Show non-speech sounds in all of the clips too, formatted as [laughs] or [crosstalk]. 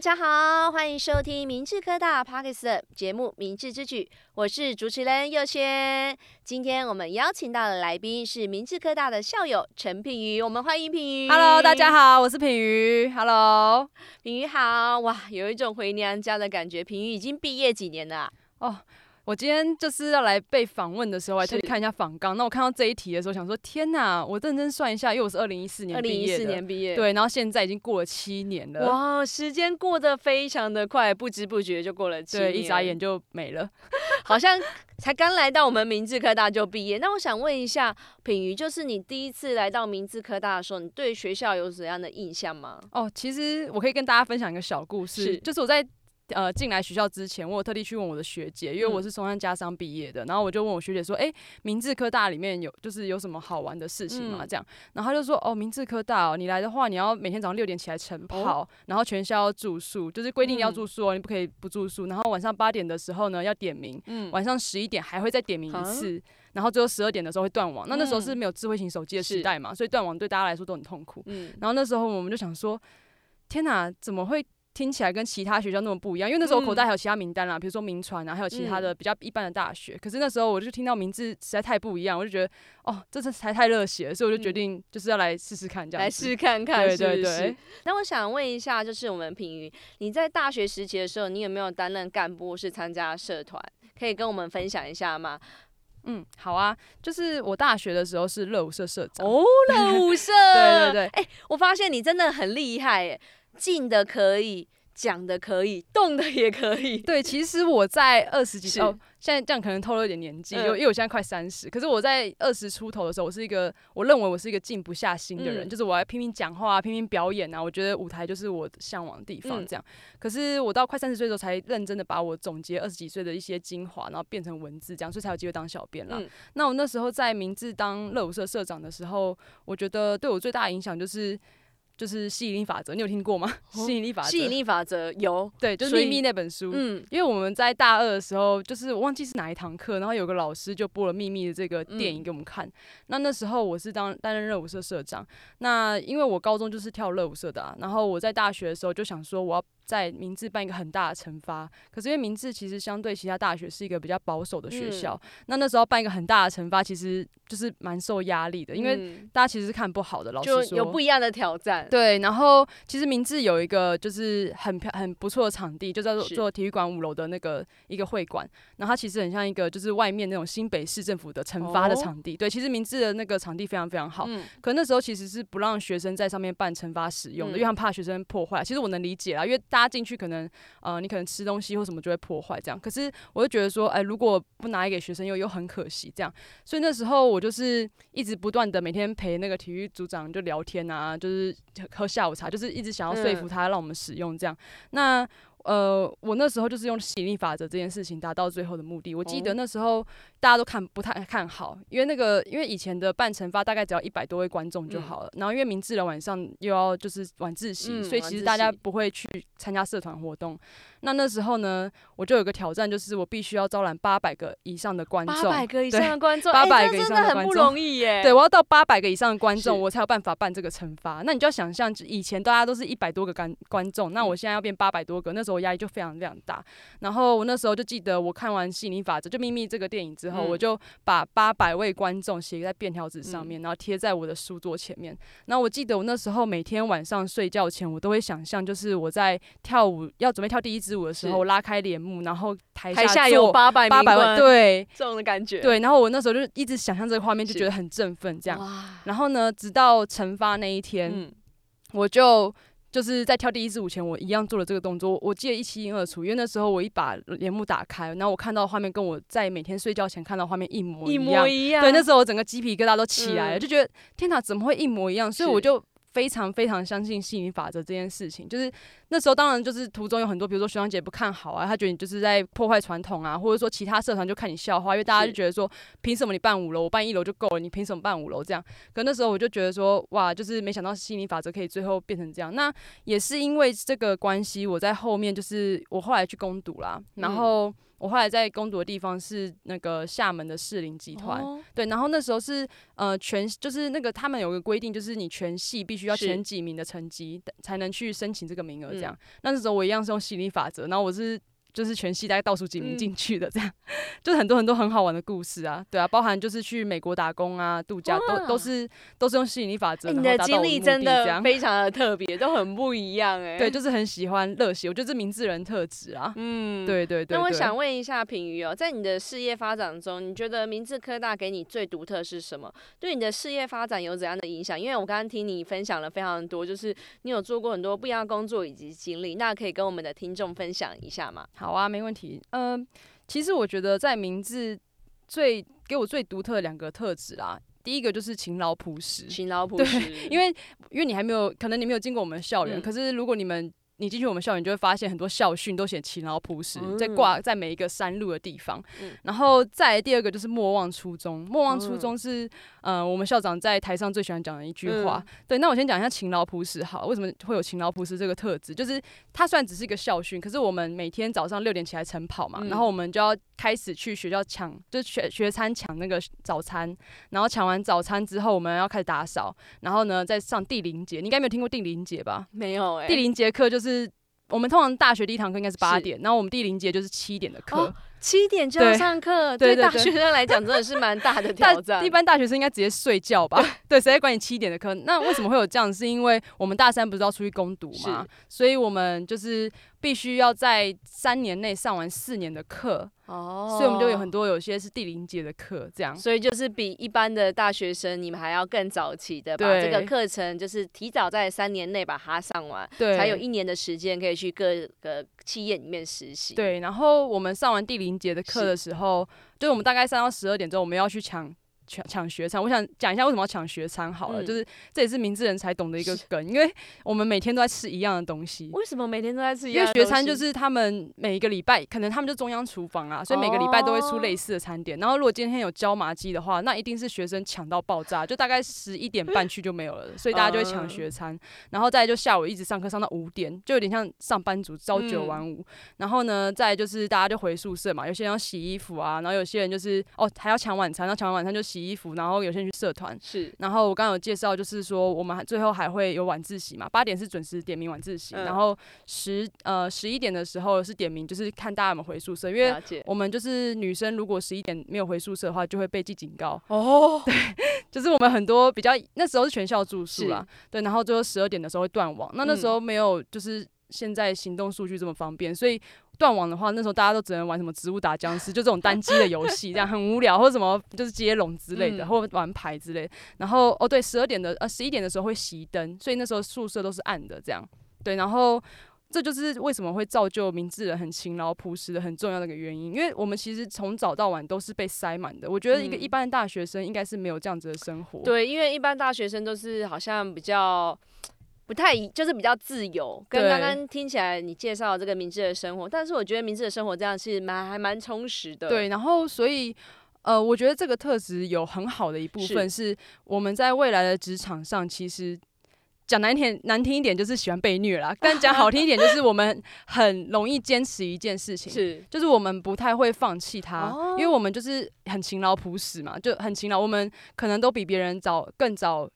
大家好，欢迎收听明治科大的节目《明智之举》，我是主持人佑轩。今天我们邀请到的来宾是明治科大的校友陈品瑜，我们欢迎品瑜。Hello，大家好，我是品瑜。Hello，品瑜好，哇，有一种回娘家的感觉。品瑜已经毕业几年了啊？哦。我今天就是要来被访问的时候，我还特地看一下访纲。那我看到这一题的时候，想说天哪！我认真算一下，因为我是二零一四年毕业的。二零一四年毕业，对，然后现在已经过了七年了。哇，时间过得非常的快，不知不觉就过了七年，对，一眨眼就没了。[laughs] 好像才刚来到我们明治科大就毕业。那我想问一下品瑜，就是你第一次来到明治科大的时候，你对学校有怎样的印象吗？哦，其实我可以跟大家分享一个小故事，是就是我在。呃，进来学校之前，我有特地去问我的学姐，因为我是松山家商毕业的，然后我就问我学姐说：“哎、欸，明治科大里面有就是有什么好玩的事情吗？”这样，然后她就说：“哦，明治科大哦，你来的话，你要每天早上六点起来晨跑，然后全校要住宿，就是规定要住宿哦，你不可以不住宿。然后晚上八点的时候呢，要点名，晚上十一点还会再点名一次，然后最后十二点的时候会断网。那那时候是没有智慧型手机的时代嘛，所以断网对大家来说都很痛苦。然后那时候我们就想说：天哪，怎么会？”听起来跟其他学校那么不一样，因为那时候口袋还有其他名单啦，比如说名传啊，还有其他的比较一般的大学。可是那时候我就听到名字实在太不一样，我就觉得哦，这次才太热血了，所以我就决定就是要来试试看，这样来试看看，对对对。那我想问一下，就是我们品妤，你在大学时期的时候，你有没有担任干部，是参加社团？可以跟我们分享一下吗？嗯，好啊，就是我大学的时候是热舞社社长哦，热舞社，[laughs] 对对对，哎、欸，我发现你真的很厉害，哎。静的可以，讲的可以，动的也可以。对，其实我在二十几岁，哦，现在这样可能透露一点年纪，就、嗯、因为我现在快三十。可是我在二十出头的时候，我是一个，我认为我是一个静不下心的人，嗯、就是我要拼命讲话、啊拼命表演啊。我觉得舞台就是我向往的地方，这样。嗯、可是我到快三十岁的时候，才认真的把我总结二十几岁的一些精华，然后变成文字，这样，所以才有机会当小编啦。嗯、那我那时候在明治当乐舞社社长的时候，我觉得对我最大的影响就是。就是吸引力法则，你有听过吗？哦、[laughs] 吸引力法则，吸引力法则有，对，就是《秘密》那本书。嗯，因为我们在大二的时候，就是我忘记是哪一堂课，然后有个老师就播了《秘密》的这个电影给我们看。嗯、那那时候我是当担任热舞社社长，那因为我高中就是跳热舞社的啊，然后我在大学的时候就想说我要。在明治办一个很大的惩罚，可是因为明治其实相对其他大学是一个比较保守的学校，嗯、那那时候办一个很大的惩罚，其实就是蛮受压力的，因为大家其实是看不好的。老师说有不一样的挑战。对，然后其实明治有一个就是很漂很不错的场地，就叫做做体育馆五楼的那个一个会馆，然后它其实很像一个就是外面那种新北市政府的惩罚的场地。哦、对，其实明治的那个场地非常非常好，嗯、可那时候其实是不让学生在上面办惩罚使用的，嗯、因为他们怕学生破坏。其实我能理解啦，因为大。加进去可能，呃，你可能吃东西或什么就会破坏这样。可是我就觉得说，哎、欸，如果不拿给学生用，又很可惜这样。所以那时候我就是一直不断的每天陪那个体育组长就聊天啊，就是喝下午茶，就是一直想要说服他让我们使用这样。嗯、那呃，我那时候就是用吸引力法则这件事情达到最后的目的。我记得那时候大家都看不太看好，因为那个因为以前的半惩罚大概只要一百多位观众就好了，嗯、然后因为明治的晚上又要就是晚自习，嗯、所以其实大家不会去参加社团活动。那那时候呢，我就有个挑战，就是我必须要招揽八百个以上的观众，八百个以上的观众，[laughs] 八百个以上的观众，欸、很不容易耶。对，我要到八百个以上的观众，我才有办法办这个惩罚。那你就要想象，以前大家都是一百多个观观众，那我现在要变八百多个，那时候我压力就非常非常大。然后我那时候就记得，我看完《吸引力法则》就《秘密》这个电影之后，嗯、我就把八百位观众写在便条纸上面，然后贴在我的书桌前面。那我记得我那时候每天晚上睡觉前，我都会想象，就是我在跳舞要准备跳第一支舞的时候，我拉开。帘幕，然后台下，台下有八百八百万，对这种的感觉，对。然后我那时候就一直想象这个画面，就觉得很振奋，这样。然后呢，直到惩罚那一天，嗯、我就就是在跳第一支舞前，我一样做了这个动作。我记得一清二楚，因为那时候我一把帘幕打开，然后我看到画面跟我在每天睡觉前看到画面一模一样，一模一样。对，那时候我整个鸡皮疙瘩都起来了，嗯、就觉得天哪，怎么会一模一样？所以我就。非常非常相信吸引力法则这件事情，就是那时候当然就是途中有很多，比如说学长姐不看好啊，他觉得你就是在破坏传统啊，或者说其他社团就看你笑话，因为大家就觉得说凭什么你办五楼，我办一楼就够了，你凭什么办五楼这样？可那时候我就觉得说哇，就是没想到吸引力法则可以最后变成这样。那也是因为这个关系，我在后面就是我后来去攻读啦，然后。嗯我后来在攻读的地方是那个厦门的士林集团，哦、对，然后那时候是呃全就是那个他们有个规定，就是你全系必须要前几名的成绩才能去申请这个名额，这这样。那时候我一样是用吸引力法则，然后我是。就是全系大概倒数几名进去的，这样，嗯、就是很多很多很好玩的故事啊，对啊，包含就是去美国打工啊、度假，都都是都是用吸引力法则。欸、你的经历真的非常的特别，都很不一样哎、欸。对，就是很喜欢热血，我觉得这明智人特质啊。嗯，对对对，对。那我想问一下品瑜哦，在你的事业发展中，你觉得明治科大给你最独特是什么？对你的事业发展有怎样的影响？因为我刚刚听你分享了非常多，就是你有做过很多不一样的工作以及经历，那可以跟我们的听众分享一下吗？好啊，没问题。嗯、呃，其实我觉得在名字最给我最独特的两个特质啦，第一个就是勤劳朴实，勤劳朴实，对，因为因为你还没有，可能你没有进过我们校园，嗯、可是如果你们。你进去我们校园，就会发现很多校训都写勤劳朴实，在挂在每一个山路的地方。嗯、然后再来第二个就是莫忘初衷，莫忘初衷是嗯、呃，我们校长在台上最喜欢讲的一句话。嗯、对，那我先讲一下勤劳朴实好，为什么会有勤劳朴实这个特质？就是它虽然只是一个校训，可是我们每天早上六点起来晨跑嘛，嗯、然后我们就要开始去学校抢，就学学餐抢那个早餐，然后抢完早餐之后，我们要开始打扫，然后呢再上第零节。你应该没有听过第零节吧？没有哎、欸，第零节课就是。是我们通常大学第一堂课应该是八点，然后我们第零节就是七点的课。哦七点就要上课，[laughs] 对大学生来讲 [laughs] 真的是蛮大的挑战。一般大学生应该直接睡觉吧？对，谁会管你七点的课？那为什么会有这样？是因为我们大三不是要出去攻读嘛？所以我们就是必须要在三年内上完四年的课。哦，所以我们就有很多有些是第零节的课，这样。所以就是比一般的大学生，你们还要更早期的把这个课程，就是提早在三年内把它上完，对，才有一年的时间可以去各个企业里面实习。对，然后我们上完第零。节的课的时候，就是我们大概上到十二点之后，我们要去抢抢抢学餐。我想讲一下为什么要抢学餐好了，嗯、就是这也是明志人才懂的一个梗，因为我们每天都在吃一样的东西。为什么每天都在吃一样？因为学餐就是他们每一个礼拜，可能他们就中央厨房啊，所以每个礼拜都会出类似的餐点。哦、然后如果今天有椒麻鸡的话，那一定是学生抢到爆炸，就大概十一点半去就没有了，所以大家就会抢学餐。嗯、然后再就下午一直上课上到五点，就有点像上班族朝九晚五。嗯、然后呢，再就是大家就回宿舍嘛，有些人要洗衣服啊，然后有些人就是哦还要抢晚餐，然后抢完晚餐就洗衣服，然后有些。去社团。是，然后我刚刚有介绍，就是说我们最后还会有晚自习嘛，八点是准时点名晚自习，嗯、然后十呃十一点的时候是点名，就是看大家有没有回宿舍，因为我们就是女生，如果十一点没有回宿舍的话，就会被记警告。哦。[laughs] 对，就是我们很多比较那时候是全校住宿啦，对，然后最后十二点的时候会断网，那那时候没有就是现在行动数据这么方便，所以。断网的话，那时候大家都只能玩什么植物打僵尸，就这种单机的游戏，这样 [laughs] 很无聊，或者什么就是接龙之类的，嗯、或玩牌之类的。然后哦，对，十二点的呃十一点的时候会熄灯，所以那时候宿舍都是暗的，这样。对，然后这就是为什么会造就明志人很勤劳朴实的很重要的一个原因，因为我们其实从早到晚都是被塞满的。我觉得一个一般的大学生应该是没有这样子的生活。对，因为一般大学生都是好像比较。不太就是比较自由，跟刚刚听起来你介绍这个明智的生活，但是我觉得明智的生活这样是蛮还蛮充实的。对，然后所以呃，我觉得这个特质有很好的一部分是我们在未来的职场上，其实讲难听难听一点就是喜欢被虐啦，但讲好听一点就是我们 [laughs] 很容易坚持一件事情，是就是我们不太会放弃它，哦、因为我们就是很勤劳朴实嘛，就很勤劳，我们可能都比别人早更早。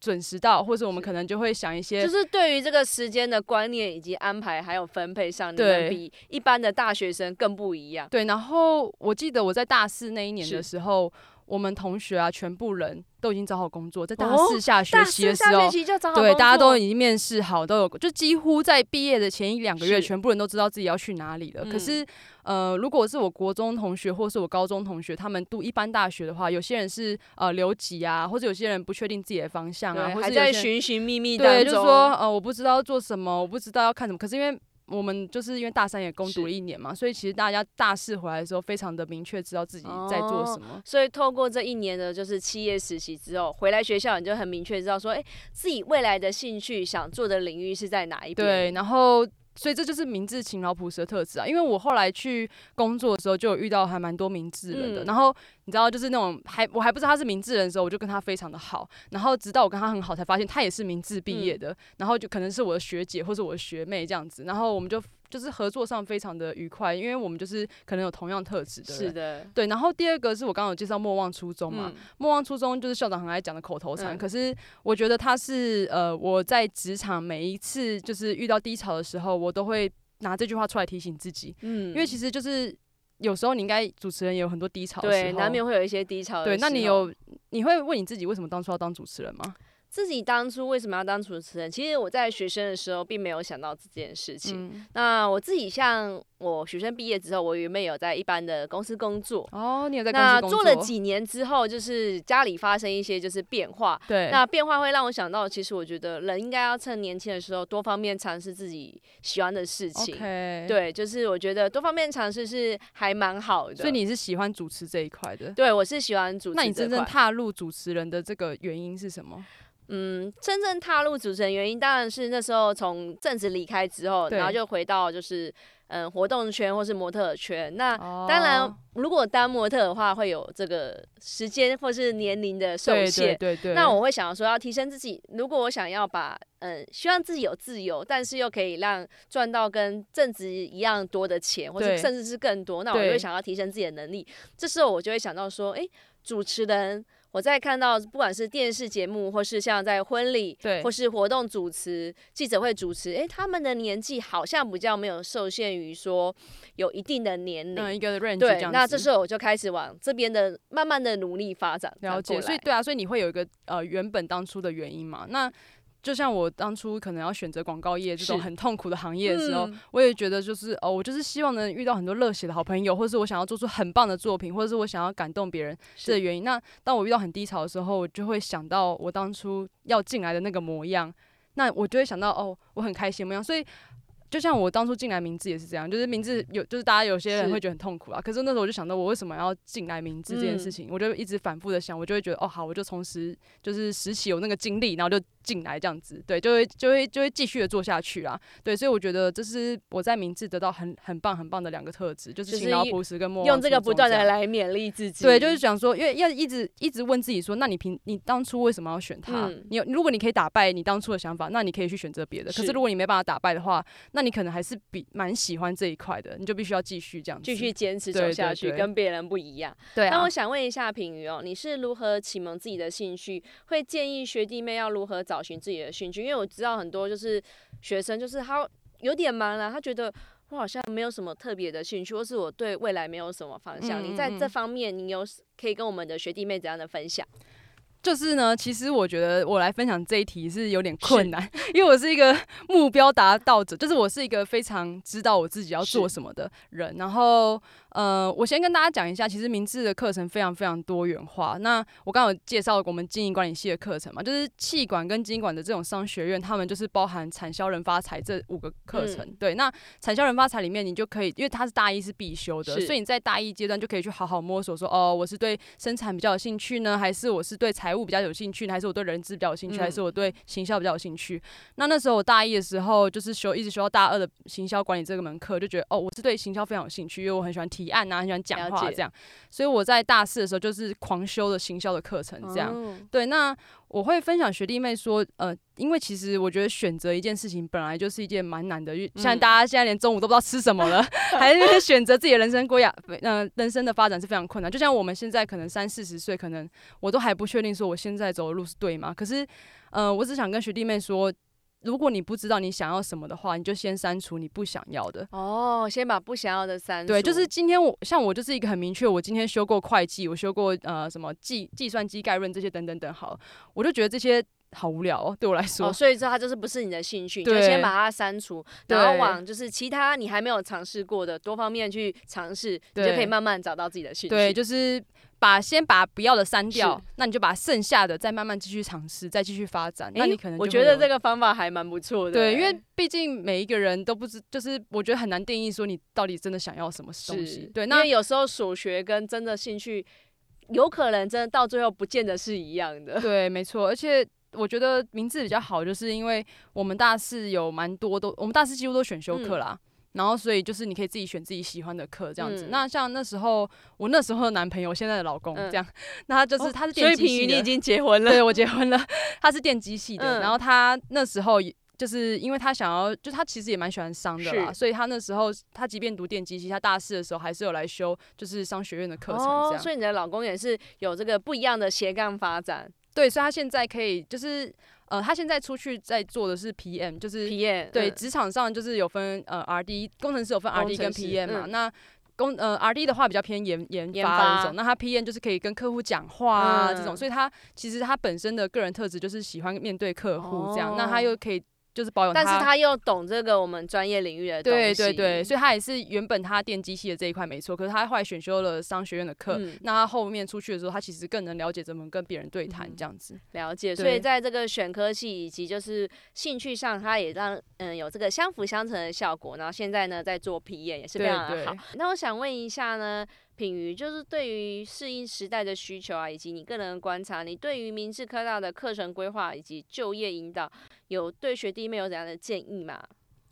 准时到，或者我们可能就会想一些，就是对于这个时间的观念以及安排还有分配上，你们比一般的大学生更不一样。对，然后我记得我在大四那一年的时候，是我们同学啊，全部人都已经找好工作，在大四下学期的时候，哦、对，大家都已经面试好，都有，就几乎在毕业的前一两个月，全部人都知道自己要去哪里了。嗯、可是。呃，如果是我国中同学或是我高中同学，他们读一般大学的话，有些人是呃留级啊，或者有些人不确定自己的方向啊，或者还在寻寻觅觅当中。对，就是说呃，我不知道做什么，我不知道要看什么。可是因为我们就是因为大三也攻读了一年嘛，所以其实大家大四回来的时候，非常的明确知道自己在做什么。哦，所以透过这一年的就是企业实习之后，回来学校你就很明确知道说，哎，自己未来的兴趣想做的领域是在哪一边。对，然后。所以这就是明智勤劳朴实的特质啊！因为我后来去工作的时候，就有遇到还蛮多明智人的。嗯、然后你知道，就是那种还我还不知道他是明智人的时候，我就跟他非常的好。然后直到我跟他很好，才发现他也是明智毕业的。嗯、然后就可能是我的学姐或是我的学妹这样子。然后我们就就是合作上非常的愉快，因为我们就是可能有同样特质的人。是的，对。然后第二个是我刚刚有介绍莫忘初衷嘛，嗯、莫忘初衷就是校长很爱讲的口头禅，嗯、可是我觉得他是呃我在职场每一次就是遇到低潮的时候，我都会拿这句话出来提醒自己，嗯，因为其实就是有时候你应该主持人也有很多低潮对，难免会有一些低潮的。对，那你有你会问你自己为什么当初要当主持人吗？自己当初为什么要当主持人？其实我在学生的时候并没有想到这件事情。嗯、那我自己像我学生毕业之后，我原本有在一般的公司工作。哦，你有在公司工作？那做了几年之后，就是家里发生一些就是变化。对。那变化会让我想到，其实我觉得人应该要趁年轻的时候多方面尝试自己喜欢的事情。对，就是我觉得多方面尝试是还蛮好的。所以你是喜欢主持这一块的？对，我是喜欢主持。那你真正踏入主持人的这个原因是什么？嗯，真正踏入主持人原因当然是那时候从正职离开之后，然后就回到就是嗯活动圈或是模特圈。那、哦、当然，如果当模特的话，会有这个时间或是年龄的受限。对对，对对。那我会想说要提升自己，如果我想要把嗯希望自己有自由，但是又可以让赚到跟正职一样多的钱，或者甚至是更多，那我就会想要提升自己的能力。这时候我就会想到说，哎、欸，主持人。我在看到不管是电视节目，或是像在婚礼，对，或是活动主持、记者会主持，诶，他们的年纪好像比较没有受限于说有一定的年龄，嗯，一个 range 对。那这时候我就开始往这边的慢慢的努力发展，了解。所以对啊，所以你会有一个呃原本当初的原因嘛？那。就像我当初可能要选择广告业这种很痛苦的行业的时候，嗯、我也觉得就是哦，我就是希望能遇到很多热血的好朋友，或者是我想要做出很棒的作品，或者是我想要感动别人这个原因。那当我遇到很低潮的时候，我就会想到我当初要进来的那个模样，那我就会想到哦，我很开心模样，所以。就像我当初进来名字也是这样，就是名字有，就是大家有些人会觉得很痛苦啊。是可是那时候我就想到，我为什么要进来名字这件事情，嗯、我就一直反复的想，我就会觉得，哦，好，我就从实就是实习有那个经历，然后就进来这样子，对，就会就会就会继续的做下去啦。对，所以我觉得这是我在名字得到很很棒很棒的两个特质，就是勤劳朴实跟莫忘初衷。用这个不断的来勉励自己。对，就是想说，因为要一直一直问自己说，那你平你当初为什么要选他？嗯、你如果你可以打败你当初的想法，那你可以去选择别的。是可是如果你没办法打败的话，那你可能还是比。蛮喜欢这一块的，你就必须要继续这样，继续坚持走下去，跟别人不一样。对啊。那我想问一下品妤哦，你是如何启蒙自己的兴趣？会建议学弟妹要如何找寻自己的兴趣？因为我知道很多就是学生，就是他有点忙了，他觉得我好像没有什么特别的兴趣，或是我对未来没有什么方向。嗯嗯嗯，你在这方面，你有可以跟我们的学弟妹怎样的分享？就是呢，其实我觉得我来分享这一题是有点困难，[laughs] 因为我是一个目标达到者，就是我是一个非常知道我自己要做什么的人，然后。呃，我先跟大家讲一下，其实明治的课程非常非常多元化。那我刚刚有介绍我们经营管理系的课程嘛，就是气管跟经管的这种商学院，他们就是包含产销人发财这五个课程。嗯、对，那产销人发财里面，你就可以，因为它是大一是必修的，所以你在大一阶段就可以去好好摸索说，说哦，我是对生产比较有兴趣呢，还是我是对财务比较有兴趣，还是我对人资比较有兴趣，嗯、还是我对行销比较有兴趣？那那时候我大一的时候，就是修一直修到大二的行销管理这个门课，就觉得哦，我是对行销非常有兴趣，因为我很喜欢提案啊，很喜欢讲。话这样，所以我在大四的时候就是狂修的行销的课程，这样。哦、对，那我会分享学弟妹说，呃，因为其实我觉得选择一件事情本来就是一件蛮难的，像大家现在连中午都不知道吃什么了，嗯、[laughs] 还是选择自己的人生规划，呃，人生的发展是非常困难。就像我们现在可能三四十岁，可能我都还不确定说我现在走的路是对吗？可是，呃，我只想跟学弟妹说。如果你不知道你想要什么的话，你就先删除你不想要的。哦，先把不想要的删除。对，就是今天我像我就是一个很明确，我今天修过会计，我修过呃什么计计算机概论这些等等等，好，我就觉得这些好无聊哦，对我来说。哦，所以说它就是不是你的兴趣，[laughs] 你就先把它删除，然后往就是其他你还没有尝试过的多方面去尝试，你就可以慢慢找到自己的兴趣。对，就是。把先把不要的删掉，那你就把剩下的再慢慢继续尝试，再继续发展。欸、那你可能我觉得这个方法还蛮不错的。对，因为毕竟每一个人都不知，就是我觉得很难定义说你到底真的想要什么东西。是对，那因为有时候所学跟真的兴趣，有可能真的到最后不见得是一样的。对，没错。而且我觉得名字比较好，就是因为我们大四有蛮多都，我们大四几乎都选修课啦。嗯然后，所以就是你可以自己选自己喜欢的课，这样子。嗯、那像那时候，我那时候的男朋友，现在的老公，这样，嗯、那他就是他是电机系的。所以品妤你已经结婚 [laughs] 了？对，我结婚了。他是电机系的，嗯、然后他那时候就是因为他想要，就他其实也蛮喜欢商的啦，所以他那时候他即便读电机系，他大四的时候还是有来修就是商学院的课程这样。哦，所以你的老公也是有这个不一样的斜杠发展。对，所以他现在可以就是呃，他现在出去在做的是 PM，就是 PM。对，职场上就是有分呃 RD 工程师有分 RD 跟 PM 嘛，嗯、那。工呃 R D 的话比较偏研研发的那种，那他 PM 就是可以跟客户讲话啊这种，所以他其实他本身的个人特质就是喜欢面对客户这样，那他又可以。就是保养，但是他又懂这个我们专业领域的东西，对对对，所以他也是原本他电机系的这一块没错，可是他后来选修了商学院的课，嗯、那他后面出去的时候，他其实更能了解怎么跟别人对谈这样子。了解，所以在这个选科系以及就是兴趣上，他也让嗯有这个相辅相成的效果。然后现在呢，在做 PM 也是非常的好。那我想问一下呢？品瑜就是对于适应时代的需求啊，以及你个人的观察，你对于明治科大的课程规划以及就业引导，有对学弟妹有怎样的建议吗？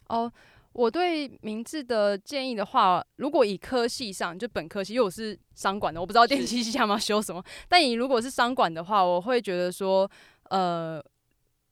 哦，我对明志的建议的话，如果以科系上，就本科系，因为我是商管的，我不知道电机系他们要修什么，但你如果是商管的话，我会觉得说，呃。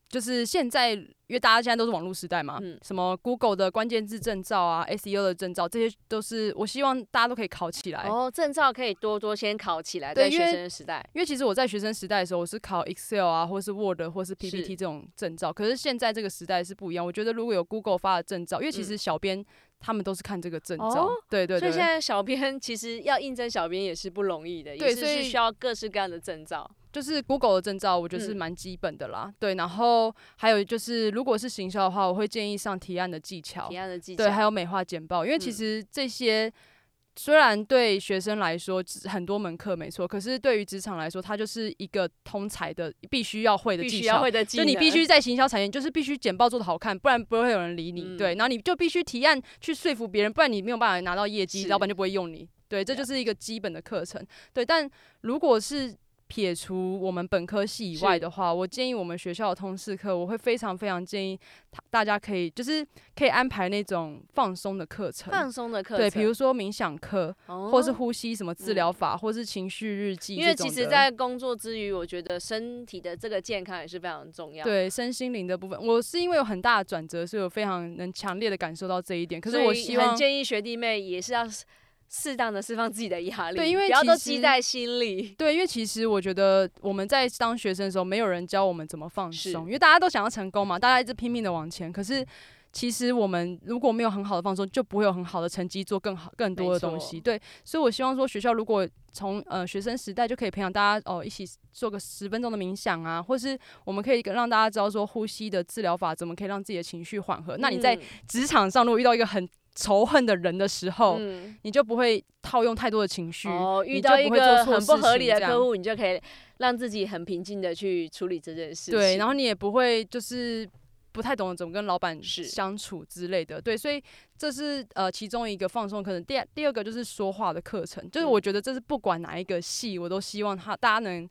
就是现在，因为大家现在都是网络时代嘛，嗯、什么 Google 的关键字证照啊，SEO 的证照，这些都是我希望大家都可以考起来。哦，证照可以多多先考起来。对，学生时代，因为其实我在学生时代的时候，我是考 Excel 啊，或是 Word，或是 PPT 这种证照。是。可是现在这个时代是不一样，我觉得如果有 Google 发的证照，因为其实小编。嗯他们都是看这个证照，哦、对，对对。所以现在小编其实要应征小编也是不容易的，对也是需要各式各样的证照。就是 Google 的证照，我觉得是蛮基本的啦。嗯、对，然后还有就是，如果是行销的话，我会建议上提案的技巧，提案的技巧，对，还有美化简报，因为其实这些。虽然对学生来说很多门课没错，可是对于职场来说，它就是一个通才的必须要会的技巧。就你必须在行销产业，就是必须简报做得好看，不然不会有人理你。嗯、对，然后你就必须提案去说服别人，不然你没有办法拿到业绩，是老板就不会用你。对，这就是一个基本的课程。对，但如果是。撇除我们本科系以外的话，我建议我们学校的通识课，我会非常非常建议大家可以就是可以安排那种放松的课程，放松的课程，对，比如说冥想课，哦、或是呼吸什么治疗法，嗯、或是情绪日记。因为其实，在工作之余，我觉得身体的这个健康也是非常重要。对，身心灵的部分，我是因为有很大的转折，所以我非常能强烈的感受到这一点。可是我希望建议学弟妹也是要。适当的释放自己的压力，对，因为不要都积在心里。对，因为其实我觉得我们在当学生的时候，没有人教我们怎么放松，因为大家都想要成功嘛，大家一直拼命的往前。可是其实我们如果没有很好的放松，就不会有很好的成绩，做更好更多的东西。对，所以我希望说学校如果从呃学生时代就可以培养大家哦，一起做个十分钟的冥想啊，或是我们可以让大家知道说呼吸的治疗法怎么可以让自己的情绪缓和。嗯、那你在职场上如果遇到一个很仇恨的人的时候，嗯、你就不会套用太多的情绪。哦，遇到一个很不合理的客户，你就可以让自己很平静的去处理这件事。对，然后你也不会就是不太懂得怎么跟老板相处之类的。对，所以这是呃其中一个放松课程。第二第二个就是说话的课程，就是我觉得这是不管哪一个系，我都希望他大家能。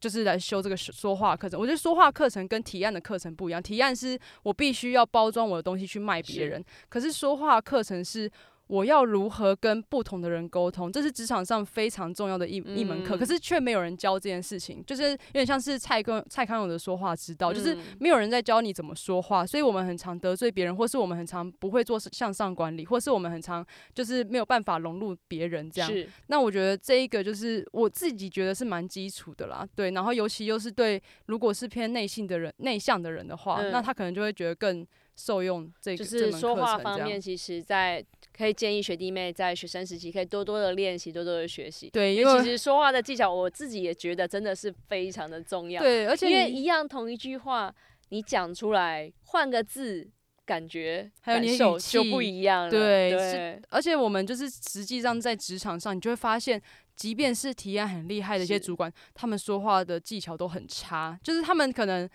就是来修这个说话课程，我觉得说话课程跟提案的课程不一样。提案是我必须要包装我的东西去卖别人，可是说话课程是。我要如何跟不同的人沟通？这是职场上非常重要的一一门课，可是却没有人教这件事情，就是有点像是蔡康蔡康永的说话之道，就是没有人在教你怎么说话，所以我们很常得罪别人，或是我们很常不会做向上管理，或是我们很常就是没有办法融入别人这样。是那我觉得这一个就是我自己觉得是蛮基础的啦，对。然后尤其又是对如果是偏内性的人、内向的人的话，嗯、那他可能就会觉得更受用这个。就是说话方面，其实在。可以建议学弟妹在学生时期可以多多的练习，多多的学习。对，因为其实说话的技巧，我自己也觉得真的是非常的重要。对，而且因为一样同一句话，你讲出来，换个字，感觉还有你手就不一样了。对，对。而且我们就是实际上在职场上，你就会发现，即便是提案很厉害的一些主管，他们说话的技巧都很差，就是他们可能。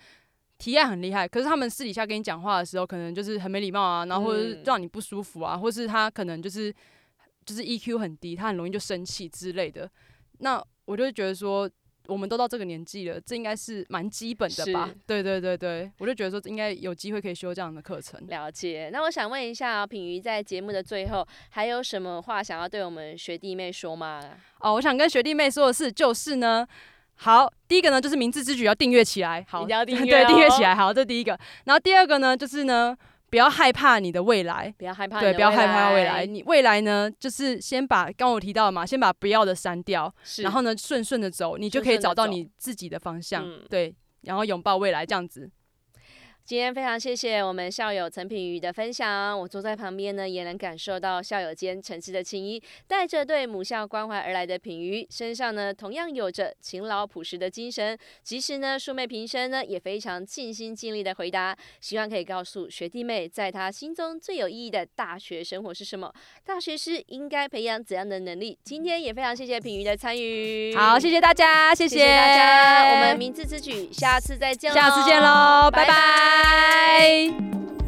提案很厉害，可是他们私底下跟你讲话的时候，可能就是很没礼貌啊，然后或者是让你不舒服啊，嗯、或是他可能就是就是 EQ 很低，他很容易就生气之类的。那我就觉得说，我们都到这个年纪了，这应该是蛮基本的吧？对对对对，我就觉得说应该有机会可以修这样的课程。了解。那我想问一下，品瑜在节目的最后还有什么话想要对我们学弟妹说吗？哦，我想跟学弟妹说的是，就是呢。好，第一个呢就是明智之举要订阅起来，好，一定要订阅、哦，[laughs] 对，订阅起来，好，这第一个。然后第二个呢就是呢，不要害怕你的未来，不要害怕，对，不要害怕未来。你未来呢，就是先把刚我提到的嘛，先把不要的删掉，然后呢顺顺的走，你就可以找到你自己的方向，嗯、对，然后拥抱未来这样子。今天非常谢谢我们校友陈品瑜的分享，我坐在旁边呢，也能感受到校友间诚挚的情谊。带着对母校关怀而来的品瑜，身上呢同样有着勤劳朴实的精神。即使呢素昧平生呢，也非常尽心尽力的回答，希望可以告诉学弟妹，在他心中最有意义的大学生活是什么？大学时应该培养怎样的能力？今天也非常谢谢品瑜的参与。好，谢谢大家，谢谢，大家。我们明智之举，下次再见，下次见喽，拜拜。拜拜。